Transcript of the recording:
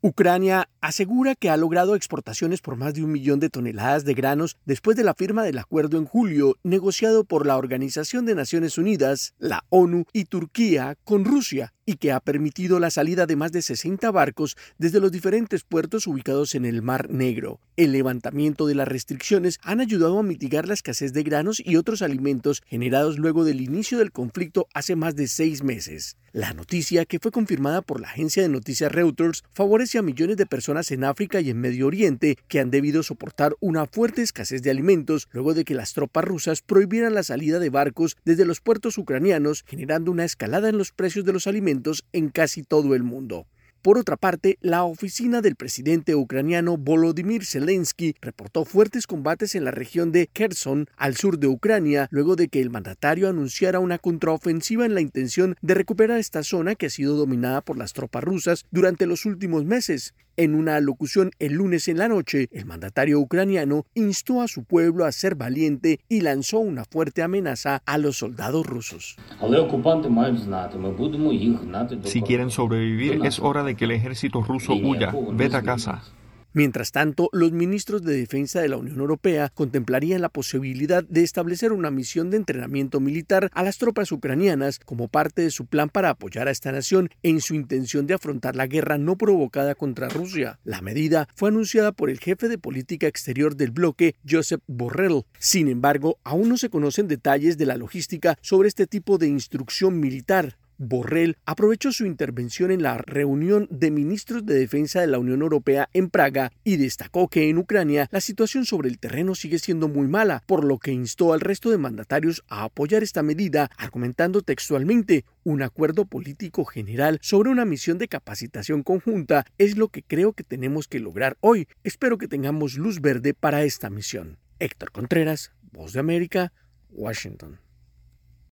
Ucrania asegura que ha logrado exportaciones por más de un millón de toneladas de granos después de la firma del acuerdo en julio negociado por la Organización de Naciones Unidas, la ONU y Turquía con Rusia y que ha permitido la salida de más de 60 barcos desde los diferentes puertos ubicados en el Mar Negro. El levantamiento de las restricciones han ayudado a mitigar la escasez de granos y otros alimentos generados luego del inicio del conflicto hace más de seis meses. La noticia, que fue confirmada por la agencia de noticias Reuters, favorece a millones de personas en África y en Medio Oriente que han debido soportar una fuerte escasez de alimentos luego de que las tropas rusas prohibieran la salida de barcos desde los puertos ucranianos, generando una escalada en los precios de los alimentos en casi todo el mundo. Por otra parte, la oficina del presidente ucraniano Volodymyr Zelensky reportó fuertes combates en la región de Kherson, al sur de Ucrania, luego de que el mandatario anunciara una contraofensiva en la intención de recuperar esta zona que ha sido dominada por las tropas rusas durante los últimos meses. En una alocución el lunes en la noche, el mandatario ucraniano instó a su pueblo a ser valiente y lanzó una fuerte amenaza a los soldados rusos. Si quieren sobrevivir, es hora de que el ejército ruso huya. Vete a casa. Mientras tanto, los ministros de Defensa de la Unión Europea contemplarían la posibilidad de establecer una misión de entrenamiento militar a las tropas ucranianas como parte de su plan para apoyar a esta nación en su intención de afrontar la guerra no provocada contra Rusia. La medida fue anunciada por el jefe de política exterior del bloque, Josep Borrell. Sin embargo, aún no se conocen detalles de la logística sobre este tipo de instrucción militar. Borrell aprovechó su intervención en la reunión de ministros de defensa de la Unión Europea en Praga y destacó que en Ucrania la situación sobre el terreno sigue siendo muy mala, por lo que instó al resto de mandatarios a apoyar esta medida, argumentando textualmente un acuerdo político general sobre una misión de capacitación conjunta es lo que creo que tenemos que lograr hoy. Espero que tengamos luz verde para esta misión. Héctor Contreras, Voz de América, Washington.